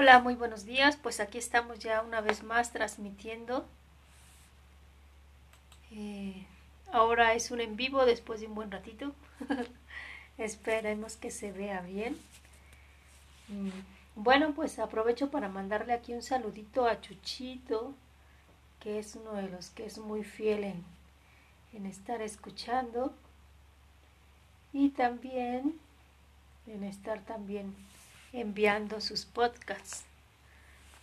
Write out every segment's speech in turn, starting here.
Hola, muy buenos días. Pues aquí estamos ya una vez más transmitiendo. Eh, ahora es un en vivo después de un buen ratito. Esperemos que se vea bien. Mm, bueno, pues aprovecho para mandarle aquí un saludito a Chuchito, que es uno de los que es muy fiel en, en estar escuchando y también en estar también enviando sus podcasts.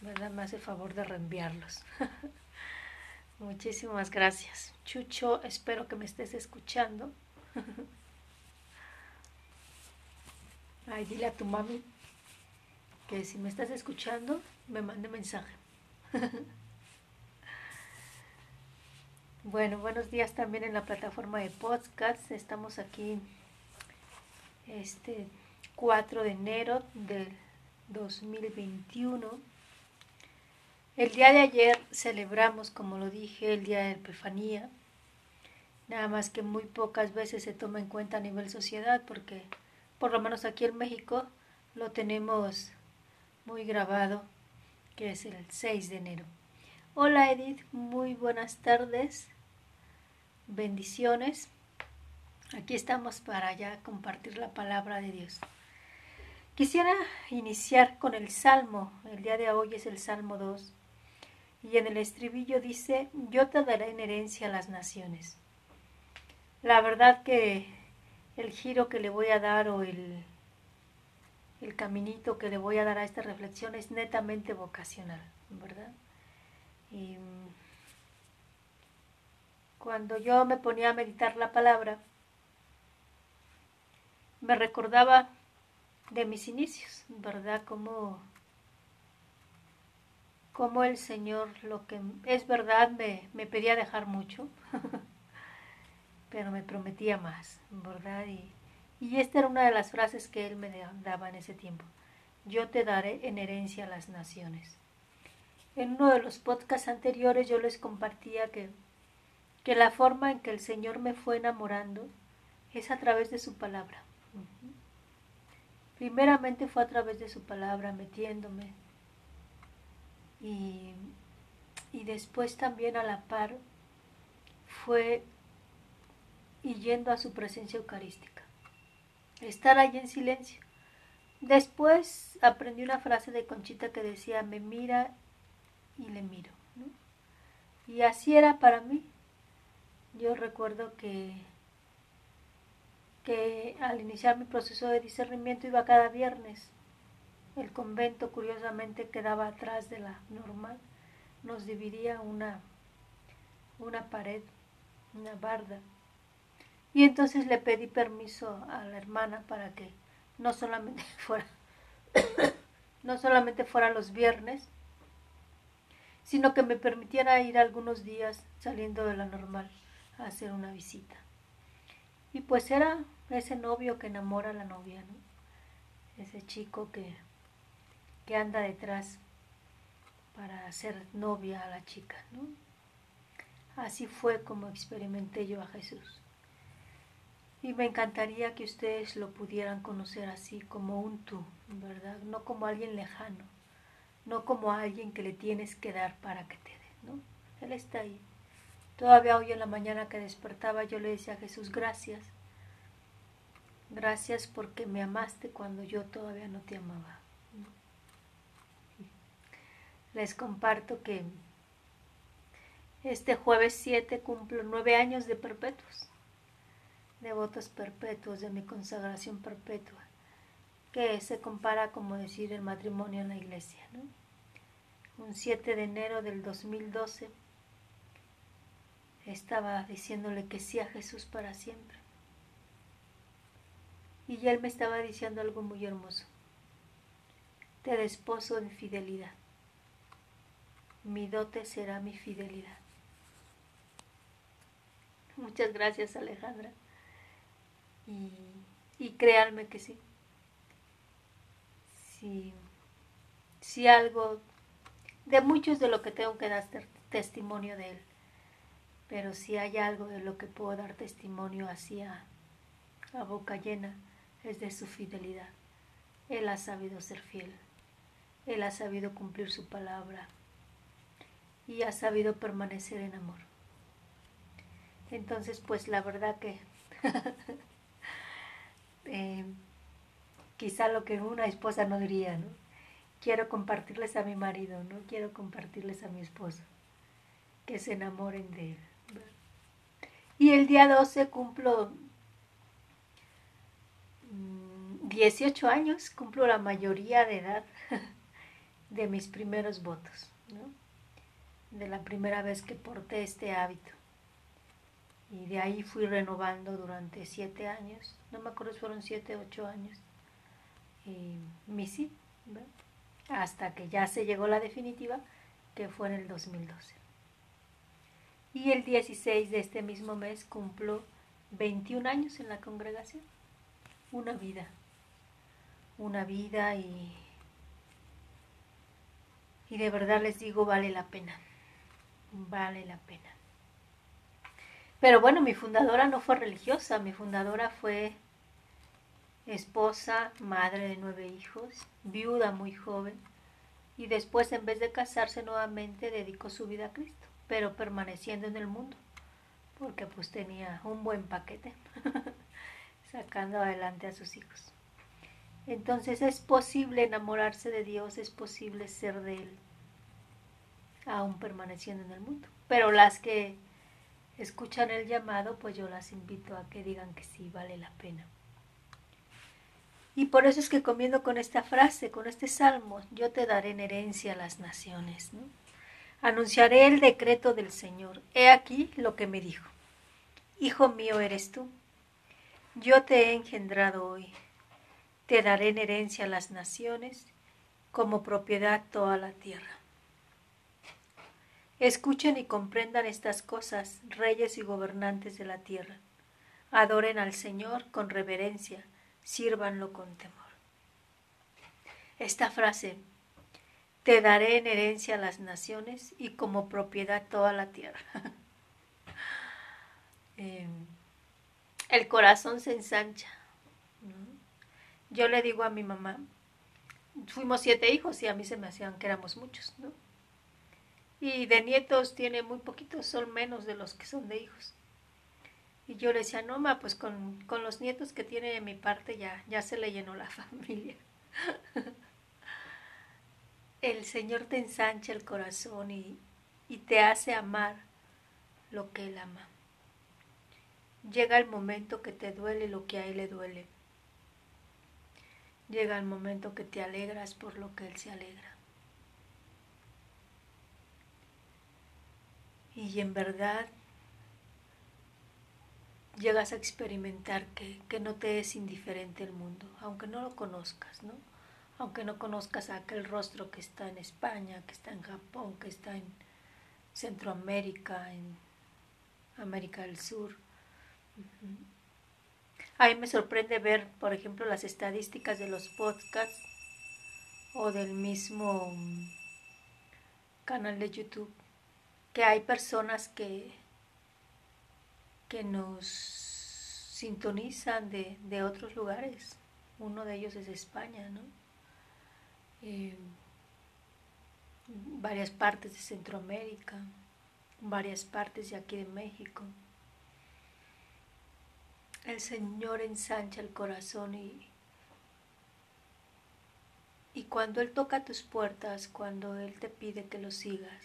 ¿Verdad? Me hace favor de reenviarlos. Muchísimas gracias. Chucho, espero que me estés escuchando. Ay, dile a tu mami que si me estás escuchando, me mande mensaje. bueno, buenos días también en la plataforma de podcasts. Estamos aquí este 4 de enero del 2021. El día de ayer celebramos, como lo dije, el día de Epifanía. Nada más que muy pocas veces se toma en cuenta a nivel sociedad porque por lo menos aquí en México lo tenemos muy grabado, que es el 6 de enero. Hola Edith, muy buenas tardes. Bendiciones. Aquí estamos para ya compartir la palabra de Dios. Quisiera iniciar con el Salmo. El día de hoy es el Salmo 2. Y en el estribillo dice, yo te daré en herencia a las naciones. La verdad que el giro que le voy a dar o el, el caminito que le voy a dar a esta reflexión es netamente vocacional, ¿verdad? Y cuando yo me ponía a meditar la palabra, me recordaba de mis inicios, ¿verdad? Como, como el Señor, lo que es verdad, me, me pedía dejar mucho, pero me prometía más, ¿verdad? Y, y esta era una de las frases que Él me daba en ese tiempo. Yo te daré en herencia a las naciones. En uno de los podcasts anteriores yo les compartía que, que la forma en que el Señor me fue enamorando es a través de su palabra. Primeramente fue a través de su palabra, metiéndome. Y, y después también a la par fue yendo a su presencia eucarística. Estar allí en silencio. Después aprendí una frase de Conchita que decía, me mira y le miro. Y así era para mí. Yo recuerdo que que al iniciar mi proceso de discernimiento iba cada viernes. El convento curiosamente quedaba atrás de la normal. Nos dividía una, una pared, una barda. Y entonces le pedí permiso a la hermana para que no solamente fuera, no solamente fuera los viernes, sino que me permitiera ir algunos días saliendo de la normal a hacer una visita. Y pues era ese novio que enamora a la novia, ¿no? Ese chico que, que anda detrás para hacer novia a la chica, ¿no? Así fue como experimenté yo a Jesús. Y me encantaría que ustedes lo pudieran conocer así, como un tú, ¿verdad? No como alguien lejano, no como alguien que le tienes que dar para que te dé, ¿no? Él está ahí. Todavía hoy en la mañana que despertaba yo le decía a Jesús, gracias Gracias porque me amaste cuando yo todavía no te amaba. Les comparto que este jueves 7 cumplo nueve años de perpetuos, de votos perpetuos, de mi consagración perpetua, que se compara como decir el matrimonio en la iglesia. Un 7 de enero del 2012 estaba diciéndole que sí a Jesús para siempre. Y él me estaba diciendo algo muy hermoso. Te desposo en fidelidad. Mi dote será mi fidelidad. Muchas gracias Alejandra. Y, y créanme que sí. Si, si algo, de muchos de lo que tengo que dar testimonio de él, pero si hay algo de lo que puedo dar testimonio hacia a boca llena, es de su fidelidad. Él ha sabido ser fiel. Él ha sabido cumplir su palabra y ha sabido permanecer en amor. Entonces, pues la verdad que eh, quizá lo que una esposa no diría, ¿no? Quiero compartirles a mi marido, no quiero compartirles a mi esposo, que se enamoren de él. Y el día 12 cumplo 18 mm, años, cumplo la mayoría de edad de mis primeros votos, de la primera vez que porté este hábito. Y de ahí fui renovando durante siete años, no me acuerdo si fueron siete, ocho años, y mi sí, hasta que ya se llegó la definitiva, que fue en el 2012. Y el 16 de este mismo mes cumplo 21 años en la congregación. Una vida, una vida y, y de verdad les digo, vale la pena, vale la pena. Pero bueno, mi fundadora no fue religiosa, mi fundadora fue esposa, madre de nueve hijos, viuda muy joven, y después en vez de casarse nuevamente dedicó su vida a Cristo, pero permaneciendo en el mundo, porque pues tenía un buen paquete, sacando adelante a sus hijos. Entonces es posible enamorarse de Dios, es posible ser de Él, aún permaneciendo en el mundo. Pero las que escuchan el llamado, pues yo las invito a que digan que sí, vale la pena. Y por eso es que comiendo con esta frase, con este salmo, yo te daré en herencia a las naciones. Anunciaré el decreto del Señor. He aquí lo que me dijo. Hijo mío eres tú. Yo te he engendrado hoy. Te daré en herencia las naciones, como propiedad toda la tierra. Escuchen y comprendan estas cosas, reyes y gobernantes de la tierra. Adoren al Señor con reverencia sírvanlo con temor. Esta frase, te daré en herencia las naciones y como propiedad toda la tierra. Em, el corazón se ensancha. Yo le digo a mi mamá, fuimos siete hijos y a mí se me hacían que éramos muchos, ¿no? Y de nietos tiene muy poquitos, son menos de los que son de hijos. Y yo le decía, no, ma, pues con, los nietos que tiene de mi parte ya, ya se le llenó la familia. el Señor te ensancha el corazón y, y te hace amar lo que Él ama. Llega el momento que te duele lo que a Él le duele. Llega el momento que te alegras por lo que Él se alegra. Y en verdad llegas a experimentar que, no te es indiferente el mundo, aunque no lo conozcas, ¿no? Aunque no conozcas aquel rostro que está en España, que está en Japón, que está en Centroamérica, en América del Sur. A mí me sorprende ver, por ejemplo, las estadísticas de los podcasts o del mismo canal de YouTube, que hay personas que que nos sintonizan de, otros lugares. Uno de ellos es España, ¿no? Eh, varias partes de Centroamérica, varias partes de aquí de México. El Señor ensancha el corazón y, y cuando Él toca tus puertas, cuando Él te pide que lo sigas,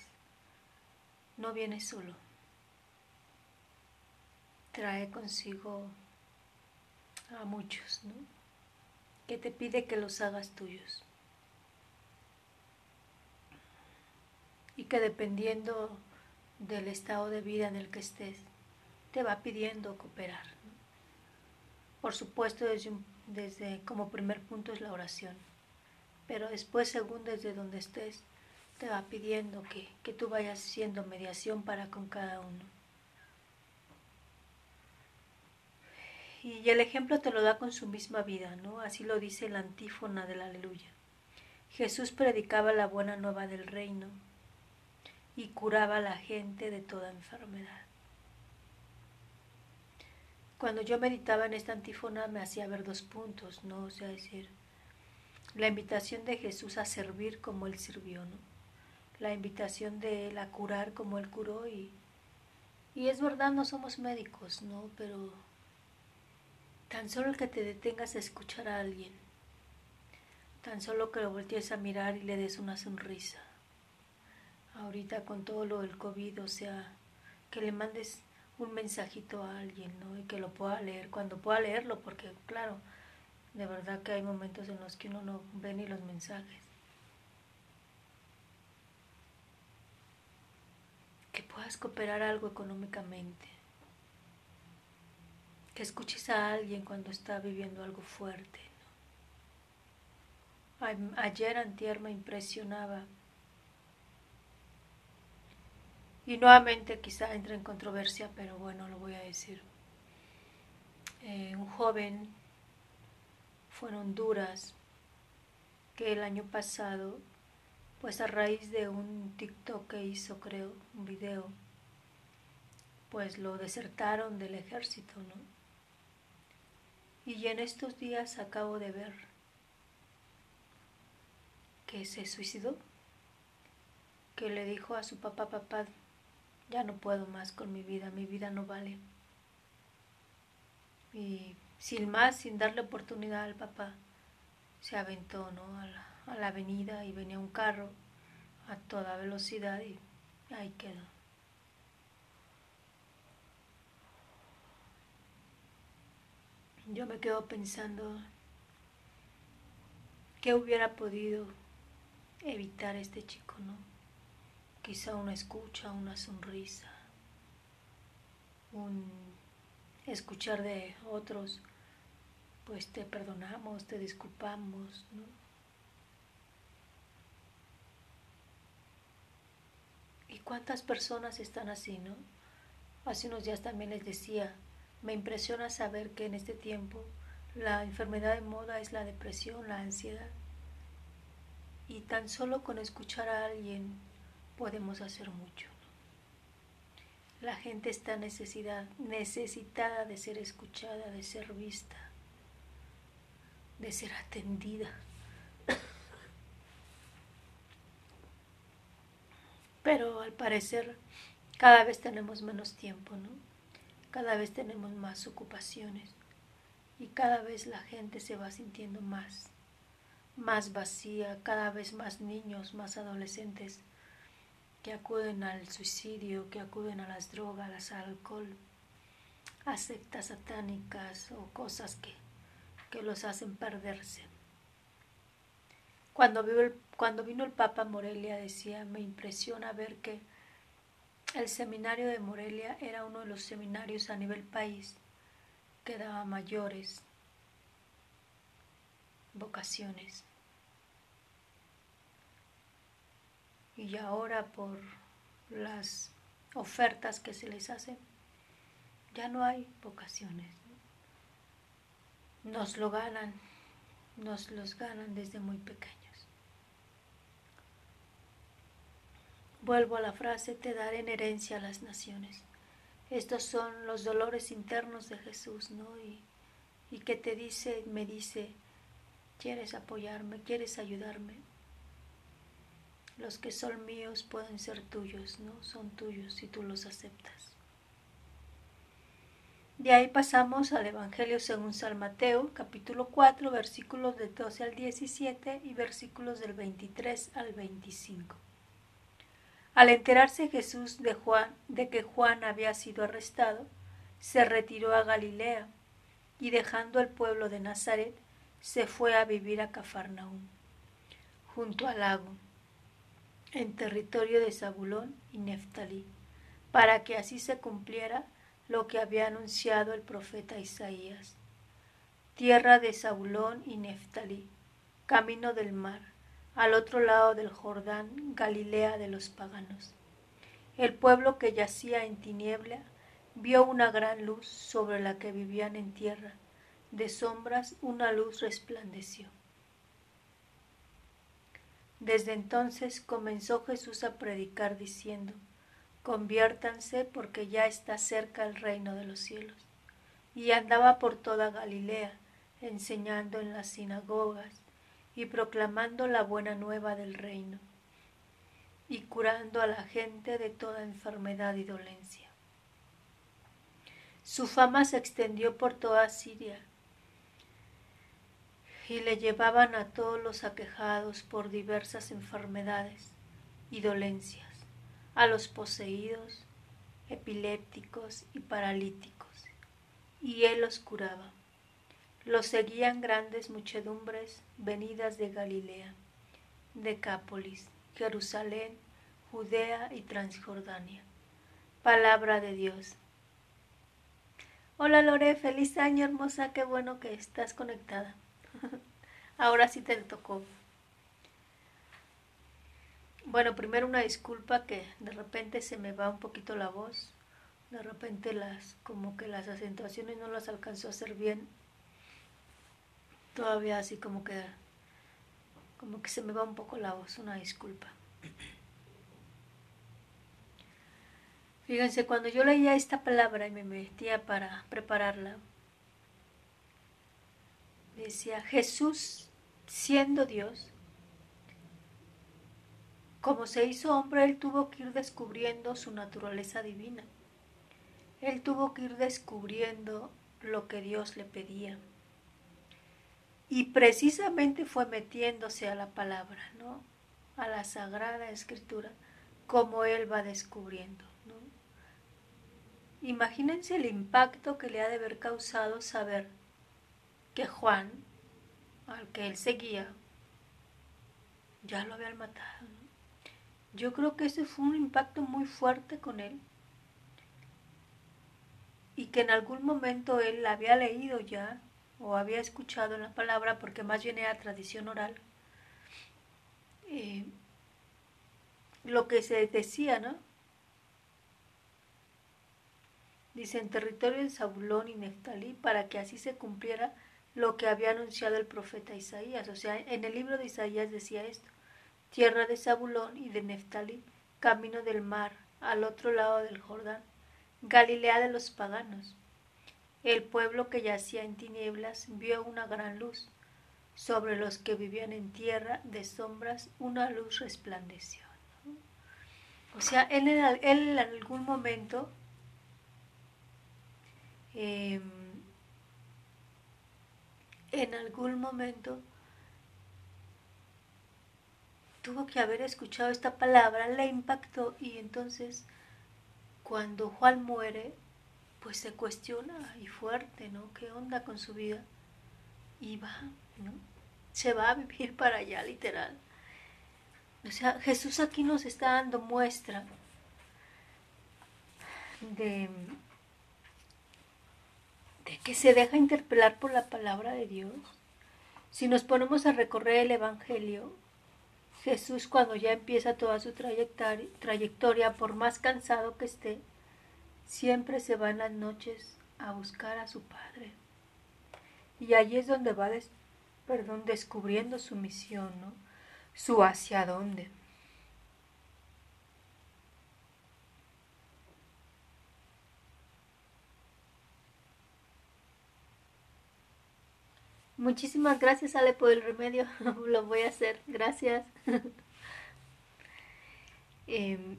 no vienes solo trae consigo a muchos, ¿no? Que te pide que los hagas tuyos. Y que dependiendo del estado de vida en el que estés, te va pidiendo cooperar. Por supuesto, desde, desde como primer punto es la oración, pero después, según desde donde estés, te va pidiendo que, que tú vayas haciendo mediación para con cada uno. Y el ejemplo te lo da con su misma vida, ¿no? Así lo dice la antífona del aleluya. Jesús predicaba la buena nueva del reino y curaba a la gente de toda enfermedad. Cuando yo meditaba en esta antífona me hacía ver dos puntos, ¿no? O sea, decir, la invitación de Jesús a servir como Él sirvió, ¿no? la invitación de Él a curar como Él curó y, y es verdad, no somos médicos, ¿no? Pero tan solo el que te detengas a escuchar a alguien, tan solo que lo voltees a mirar y le des una sonrisa. Ahorita con todo lo del COVID, o sea, que le mandes un mensajito a alguien, ¿no? Y que lo pueda leer cuando pueda leerlo, porque claro, de verdad que hay momentos en los que uno no ve ni los mensajes. Que puedas cooperar algo económicamente. Que escuches a alguien cuando está viviendo algo fuerte. Ayer antier me impresionaba y nuevamente quizá entre en controversia, pero bueno, lo voy a decir. Eh, un joven fue en Honduras que el año pasado, pues a raíz de un TikTok que hizo, creo, un video, pues lo desertaron del ejército, ¿no? Y en estos días acabo de ver que se suicidó, que le dijo a su papá, papá, ya no puedo más con mi vida, mi vida no vale. Y sin más, sin darle oportunidad al papá, se aventó ¿no? a, la, a la avenida y venía un carro a toda velocidad y ahí quedó. Yo me quedo pensando qué hubiera podido evitar este chico, ¿no? Quizá una escucha, una sonrisa, un escuchar de otros, pues te perdonamos, te disculpamos, ¿no? ¿Y cuántas personas están así, no? Hace unos días también les decía, me impresiona saber que en este tiempo la enfermedad de moda es la depresión, la ansiedad. Y tan solo con escuchar a alguien podemos hacer mucho. La gente está necesidad, necesitada de ser escuchada, de ser vista, de ser atendida. Pero al parecer cada vez tenemos menos tiempo, ¿no? Cada vez tenemos más ocupaciones y cada vez la gente se va sintiendo más, más vacía, cada vez más niños, más adolescentes que acuden al suicidio, que acuden a las drogas, al alcohol, a sectas satánicas o cosas que, que los hacen perderse. Cuando, cuando vino el Papa Morelia decía, me impresiona ver que el seminario de Morelia era uno de los seminarios a nivel país que daba mayores vocaciones. Y ahora por las ofertas que se les hacen, ya no hay vocaciones. Nos lo ganan, nos los ganan desde muy pequeños. Vuelvo a la frase, te daré en herencia a las naciones. Estos son los dolores internos de Jesús, ¿no? Y, y que te dice, me dice, ¿quieres apoyarme? ¿Quieres ayudarme? Los que son míos pueden ser tuyos, ¿no? Son tuyos si tú los aceptas. De ahí pasamos al Evangelio según San Mateo, capítulo 4, versículos del 12 al 17 y versículos del 23 al 25. Al enterarse Jesús de, Juan, de que Juan había sido arrestado, se retiró a Galilea y dejando el pueblo de Nazaret, se fue a vivir a Cafarnaúm, junto al lago en territorio de Zabulón y Neftalí, para que así se cumpliera lo que había anunciado el profeta Isaías. Tierra de Zabulón y Neftalí, camino del mar, al otro lado del Jordán, Galilea de los paganos. El pueblo que yacía en tiniebla vio una gran luz sobre la que vivían en tierra, de sombras una luz resplandeció. Desde entonces comenzó Jesús a predicar diciendo, conviértanse porque ya está cerca el reino de los cielos. Y andaba por toda Galilea, enseñando en las sinagogas y proclamando la buena nueva del reino y curando a la gente de toda enfermedad y dolencia. Su fama se extendió por toda Siria y le llevaban a todos los aquejados por diversas enfermedades y dolencias, a los poseídos, epilépticos y paralíticos, y él los curaba. Los seguían grandes muchedumbres venidas de Galilea, Decápolis, Jerusalén, Judea y Transjordania. Palabra de Dios. Hola Lore, feliz año hermosa, qué bueno que estás conectada. Ahora sí te tocó. Bueno, primero una disculpa que de repente se me va un poquito la voz. De repente las como que las acentuaciones no las alcanzó a hacer bien. Todavía así como que como que se me va un poco la voz, una disculpa. Fíjense, cuando yo leía esta palabra y me metía para prepararla, decía Jesús siendo Dios, como se hizo hombre, él tuvo que ir descubriendo su naturaleza divina. Él tuvo que ir descubriendo lo que Dios le pedía. Y precisamente fue metiéndose a la palabra, ¿no? A la sagrada escritura, como él va descubriendo. Imagínense el impacto que le ha de haber causado saber que Juan, al que él seguía, ya lo habían matado. Yo creo que ese fue un impacto muy fuerte con él y que en algún momento él había leído ya o había escuchado la palabra porque más bien era tradición oral. Eh, lo que se decía, ¿no? dice en territorio de Zabulón y Neftalí, para que así se cumpliera lo que había anunciado el profeta Isaías. O sea, en el libro de Isaías decía esto, tierra de Zabulón y de Neftalí, camino del mar, al otro lado del Jordán, Galilea de los paganos. El pueblo que yacía en tinieblas vio una gran luz. Sobre los que vivían en tierra de sombras una luz resplandeció. O sea, él, en algún momento Em, en algún momento tuvo que haber escuchado esta palabra, le impactó y entonces cuando Juan muere, pues se cuestiona y fuerte, ¿no? ¿Qué onda con su vida? Y va, ¿no? Se va a vivir para allá, literal. O sea, Jesús aquí nos está dando muestra de que se deja interpelar por la palabra de Dios. Si nos ponemos a recorrer el Evangelio, Jesús cuando ya empieza toda su trayectoria, por más cansado que esté, siempre se va en las noches a buscar a su Padre. Y allí es donde va perdón, descubriendo su misión, ¿no? su hacia dónde. Muchísimas gracias, Ale, por el remedio. Lo voy a hacer. Gracias. Em,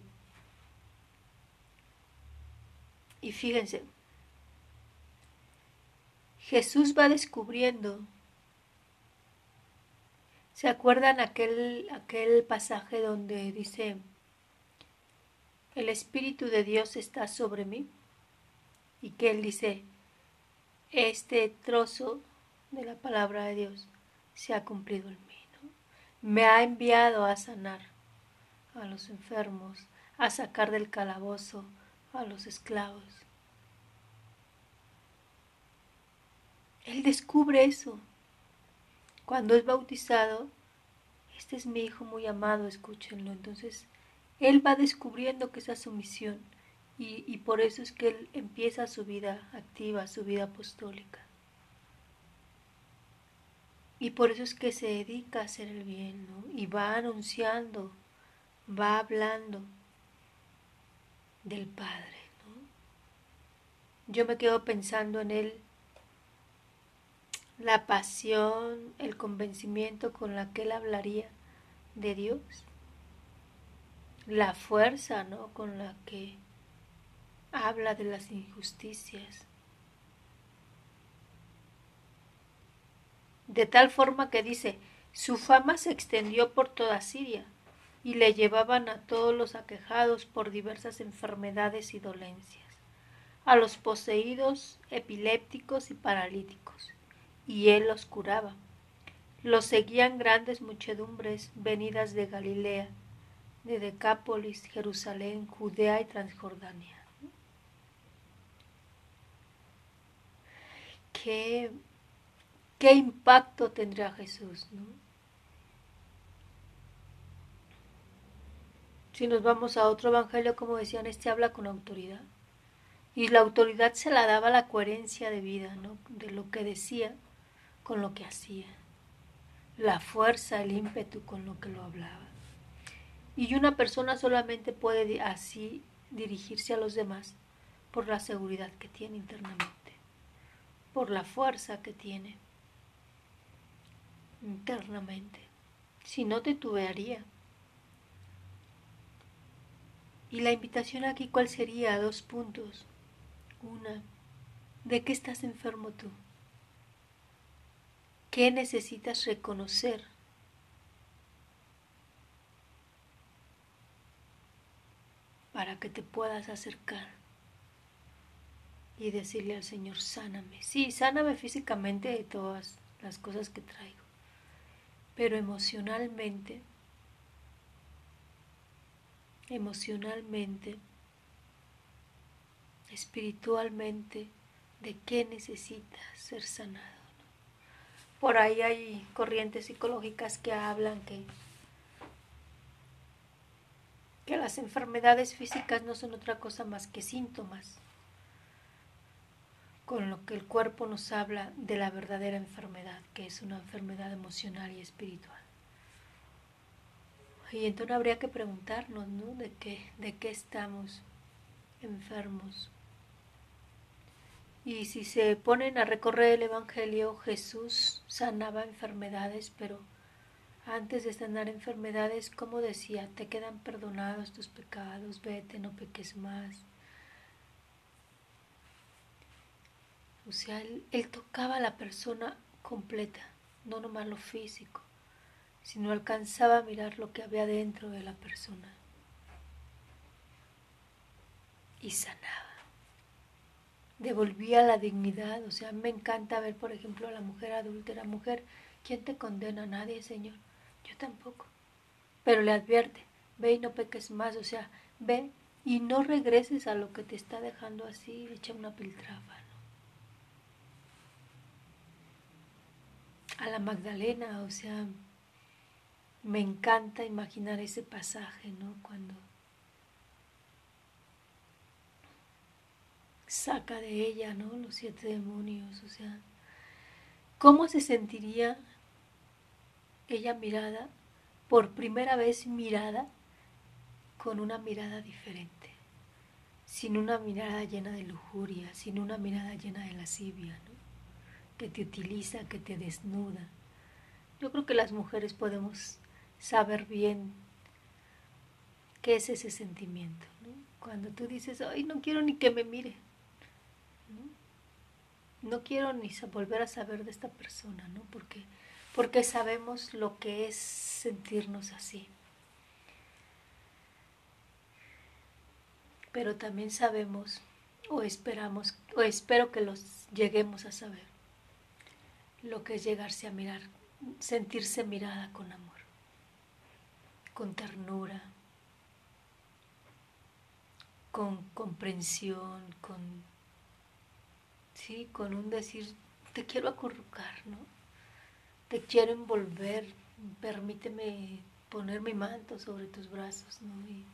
y fíjense, Jesús va descubriendo. ¿Se acuerdan aquel, aquel pasaje donde dice, el Espíritu de Dios está sobre mí? Y que Él dice, este trozo de la palabra de Dios se ha cumplido en mí. Me ha enviado a sanar a los enfermos, a sacar del calabozo a los esclavos. Él descubre eso. Cuando es bautizado, este es mi hijo muy amado, escúchenlo. Entonces, él va descubriendo que esa es su misión y, y por eso es que él empieza su vida activa, su vida apostólica. Y por eso es que se dedica a hacer el bien, ¿no? Y va anunciando, va hablando del Padre, ¿no? Yo me quedo pensando en él, la pasión, el convencimiento con la que él hablaría de Dios, la fuerza, ¿no? Con la que habla de las injusticias. De tal forma que dice, su fama se extendió por toda Siria y le llevaban a todos los aquejados por diversas enfermedades y dolencias, a los poseídos, epilépticos y paralíticos, y él los curaba. Los seguían grandes muchedumbres venidas de Galilea, de Decápolis, Jerusalén, Judea y Transjordania. ¿Qué, qué impacto tendrá Jesús? ¿no? Si nos vamos a otro evangelio, como decían, este habla con autoridad. Y la autoridad se la daba la coherencia de vida, ¿no? De lo que decía con lo que hacía. La fuerza, el ímpetu con lo que lo hablaba. Y una persona solamente puede así dirigirse a los demás por la seguridad que tiene internamente, por la fuerza que tiene internamente. Si no, te tubearía. Y la invitación aquí, ¿cuál sería? Dos puntos. Una, ¿de qué estás enfermo tú? ¿Qué necesitas reconocer? Para que te puedas acercar y decirle al Señor, sáname. Sí, sáname físicamente de todas las cosas que traigo, pero emocionalmente emocionalmente, espiritualmente, de qué necesitas ser sanado. Por ahí hay corrientes psicológicas que hablan que, que las enfermedades físicas no son otra cosa más que síntomas, con lo que el cuerpo nos habla de la verdadera enfermedad, que es una enfermedad emocional y espiritual. Y entonces habría que preguntarnos, ¿no? ¿De qué, de qué estamos enfermos? Y si se ponen a recorrer el Evangelio, Jesús sanaba enfermedades, pero antes de sanar enfermedades, como decía, te quedan perdonados tus pecados, vete, no peques más. O sea, él, tocaba a la persona completa, no nomás lo físico si no alcanzaba a mirar lo que había dentro de la persona. Y sanaba. Devolvía la dignidad. O sea, me encanta ver, por ejemplo, a la mujer adúltera. Mujer, ¿quién te condena? Nadie, Señor. Yo tampoco. Pero le advierte, ve y no peques más. O sea, ve y no regreses a lo que te está dejando así, echa una piltrafa. A la Magdalena, o sea, me encanta imaginar ese pasaje, ¿no? Cuando saca de ella, ¿no? Los siete demonios, o sea, ¿cómo se sentiría ella mirada, por primera vez mirada, con una mirada diferente, sin una mirada llena de lujuria, sin una mirada llena de lascivia, ¿no? Que te utiliza, que te desnuda. Yo creo que las mujeres podemos saber bien qué es ese sentimiento. Cuando tú dices, ay, no quiero ni que me mire, no, quiero ni volver a saber de esta persona, ¿no? Porque, porque sabemos lo que es sentirnos así. Pero también sabemos o esperamos, o espero que los lleguemos a saber, lo que es llegarse a mirar, sentirse mirada con amor con ternura, con comprensión, con, sí, con un decir, te quiero acurrucar, ¿no? Te quiero envolver, permíteme poner mi manto sobre tus brazos, ¿no? Y,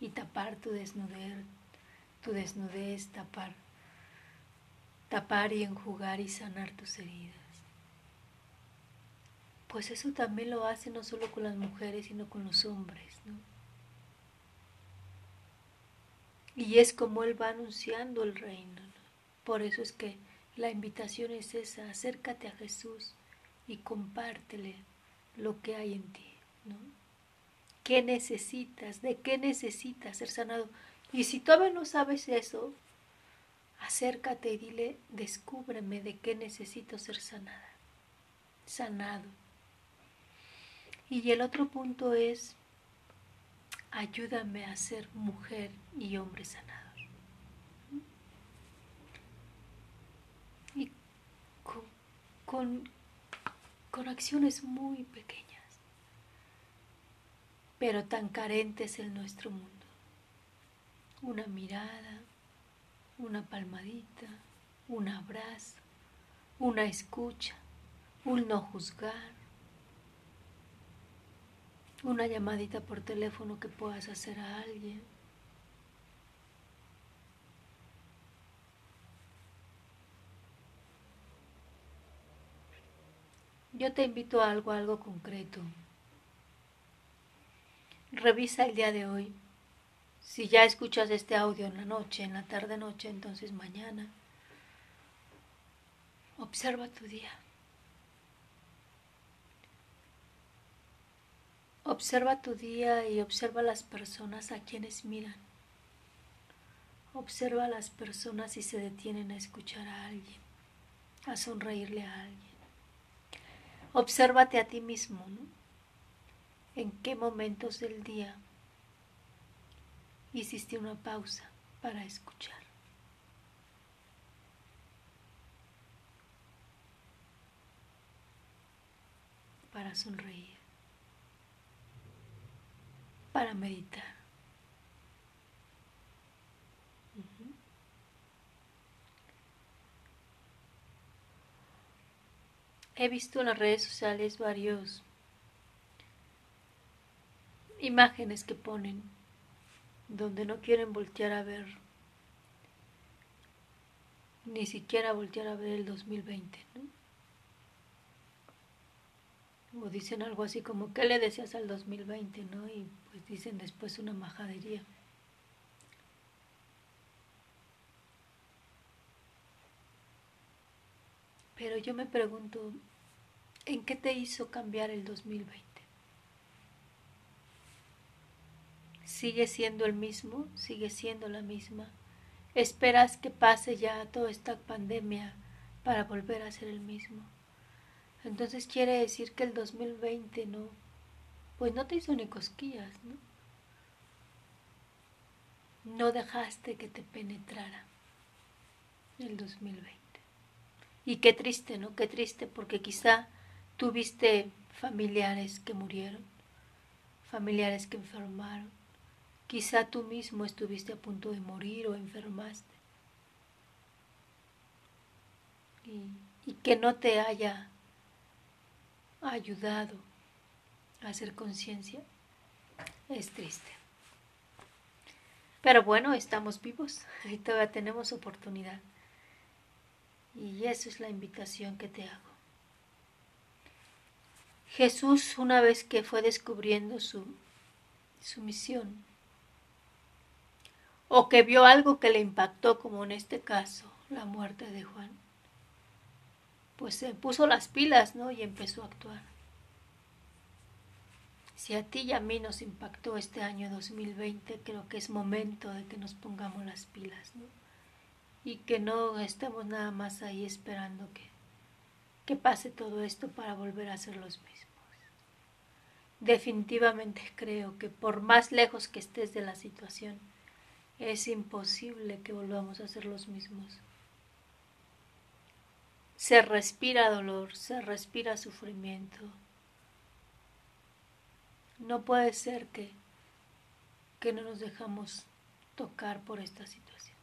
y tapar tu desnudez, tu desnudez, tapar, tapar y enjugar y sanar tus heridas pues eso también lo hace no solo con las mujeres, sino con los hombres, ¿no? Y es como Él va anunciando el reino. ¿no? Por eso es que La invitación es esa, acércate a Jesús y compártele lo que hay en ti, ¿no? ¿Qué necesitas? ¿De qué necesitas ser sanado? Y si todavía no sabes eso, acércate y dile, descúbreme de qué necesito ser sanada, sanado. Y el otro punto es, ayúdame a ser mujer y hombre sanados. Y con, con, acciones muy pequeñas, pero tan carentes en nuestro mundo. Una mirada, una palmadita, un abrazo, una escucha, un no juzgar, una llamadita por teléfono que puedas hacer a alguien. Yo te invito a algo, algo concreto. Revisa el día de hoy. Si ya escuchas este audio en la noche, en la tarde noche, entonces mañana. Observa tu día. Observa tu día y observa las personas a quienes miran. Observa a las personas y se detienen a escuchar a alguien, a sonreírle a alguien. Obsérvate a ti mismo, ¿no? ¿En qué momentos del día hiciste una pausa para escuchar? Para sonreír para meditar. He visto en las redes sociales varios imágenes que ponen donde no quieren voltear a ver ni siquiera voltear a ver el 2020, ¿no? o dicen algo así como, ¿qué le deseas al 2020? ¿no? Y pues dicen después una majadería. Pero yo me pregunto, ¿en qué te hizo cambiar el 2020? ¿Sigue siendo el mismo? ¿Sigue siendo la misma? ¿Esperas que pase ya toda esta pandemia para volver a ser el mismo? Entonces quiere decir que el 2020 no, pues no te hizo ni cosquillas, ¿no? No dejaste que te penetrara el 2020. Y qué triste, ¿no? Qué triste porque quizá tuviste familiares que murieron, familiares que enfermaron, quizá tú mismo estuviste a punto de morir o enfermaste. Y, y que no te haya ayudado hacer conciencia, es triste. Pero bueno, estamos vivos y todavía tenemos oportunidad. Y esa es la invitación que te hago. Jesús, una vez que fue descubriendo su, su misión, o que vio algo que le impactó, como en este caso, la muerte de Juan, pues se puso las pilas, ¿no? Y empezó a actuar. Si a ti y a mí nos impactó este año 2020, creo que es momento de que nos pongamos las pilas, ¿no? Y que no estemos nada más ahí esperando que, que pase todo esto para volver a ser los mismos. Definitivamente creo que por más lejos que estés de la situación, es imposible que volvamos a ser los mismos se respira dolor, se respira sufrimiento. No puede ser que, que no nos dejamos tocar por esta situación.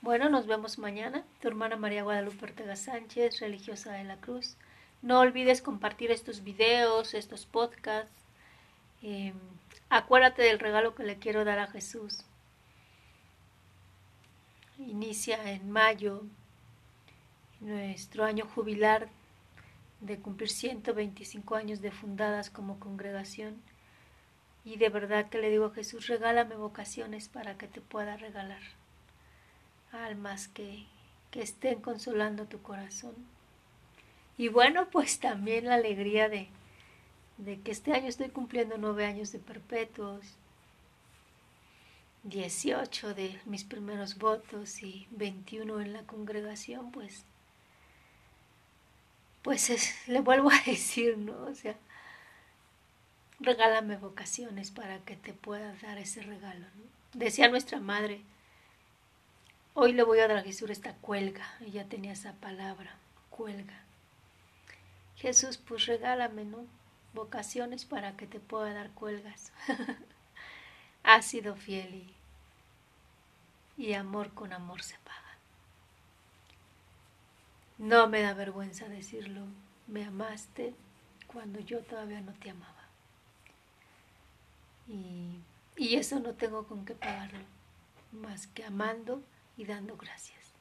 Bueno, nos vemos mañana. Tu hermana María Guadalupe Ortega Sánchez, religiosa de la Cruz. No olvides compartir estos videos, estos podcasts. Em, acuérdate del regalo que le quiero dar a Jesús. Inicia en mayo nuestro año jubilar de cumplir 125 años de fundadas como congregación. Y de verdad que le digo a Jesús, regálame vocaciones para que te pueda regalar almas que, que estén consolando tu corazón. Y bueno, pues también la alegría de, de que este año estoy cumpliendo nueve años de perpetuos, 18 de mis primeros votos y 21 en la congregación, pues, pues le vuelvo a decir, ¿no? O sea, regálame vocaciones para que te pueda dar ese regalo, ¿no? Decía nuestra madre, hoy le voy a dar a Jesús esta cuelga, ella tenía esa palabra, cuelga. Jesús, pues regálame, ¿no? Vocaciones para que te pueda dar cuelgas. ha sido fiel y, y amor con amor se paga. No me da vergüenza decirlo, me amaste cuando yo todavía no te amaba. Y, y eso no tengo con qué pagarlo, más que amando y dando gracias.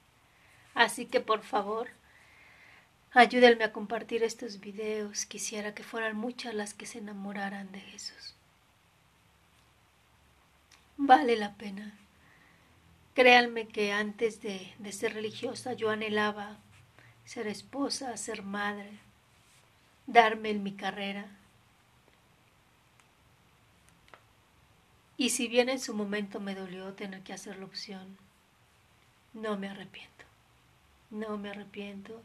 Así que por favor, ayúdenme a compartir estos videos. Quisiera que fueran muchas las que se enamoraran de Jesús. Vale la pena. Créanme que antes de, de ser religiosa yo anhelaba ser esposa, ser madre, darme en mi carrera. Y si bien en su momento me dolió tener que hacer la opción, no me arrepiento. No me arrepiento.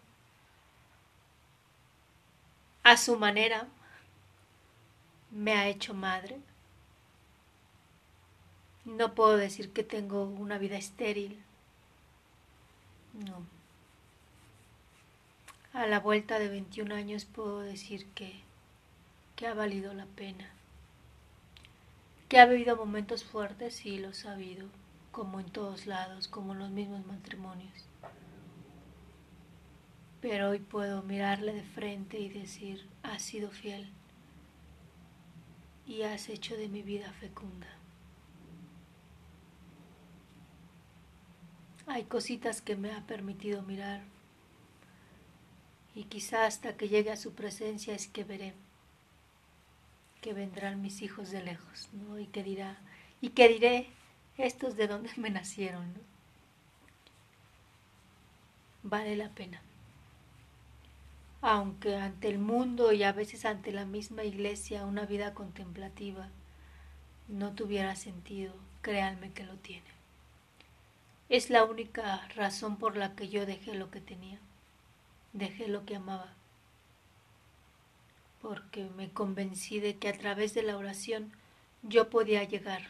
A su manera me ha hecho madre. No puedo decir que tengo una vida estéril. No. A la vuelta de 21 años puedo decir que, que ha valido la pena. Que ha vivido momentos fuertes, y los ha habido como en todos lados, como en los mismos matrimonios. Pero hoy puedo mirarle de frente y decir, has sido fiel y has hecho de mi vida fecunda. Hay cositas que me ha permitido mirar y quizá hasta que llegue a su presencia es que veré que vendrán mis hijos de lejos, ¿no? Y que dirá, y que diré, estos de dónde me nacieron. Vale la pena. Aunque ante el mundo y a veces ante la misma iglesia una vida contemplativa no tuviera sentido, créanme que lo tiene. Es la única razón por la que yo dejé lo que tenía, dejé lo que amaba, porque me convencí de que a través de la oración yo podía llegar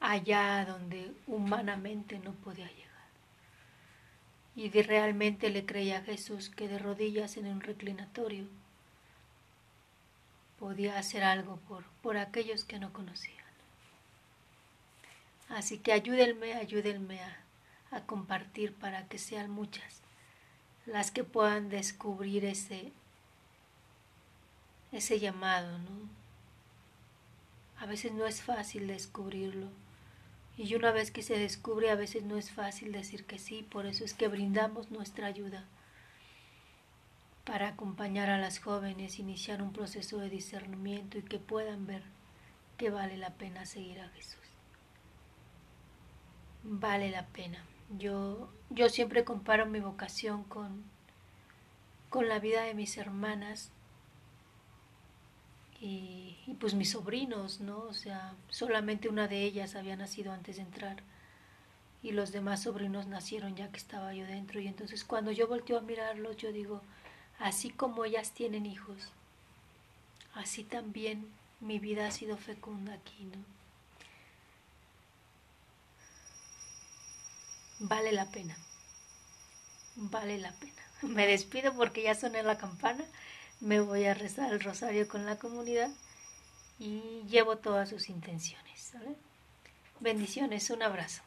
allá donde humanamente no podía llegar. Y de realmente le creía a Jesús que de rodillas en un reclinatorio podía hacer algo por, por aquellos que no conocían. Así que ayúdenme, ayúdenme a, a compartir para que sean muchas las que puedan descubrir ese, ese llamado, ¿no? A veces no es fácil descubrirlo y una vez que se descubre a veces no es fácil decir que sí, por eso es que brindamos nuestra ayuda para acompañar a las jóvenes, iniciar un proceso de discernimiento y que puedan ver que vale la pena seguir a Jesús. Vale la pena. Yo, yo siempre comparo mi vocación con, con la vida de mis hermanas y, pues mis sobrinos, ¿no? O sea, solamente una de ellas había nacido antes de entrar y los demás sobrinos nacieron ya que estaba yo dentro y entonces cuando yo volteo a mirarlos yo digo, así como ellas tienen hijos, así también mi vida ha sido fecunda aquí, ¿no? Vale la pena, vale la pena. Me despido porque ya soné la campana me voy a rezar el rosario con la comunidad y llevo todas sus intenciones. Bendiciones, un abrazo.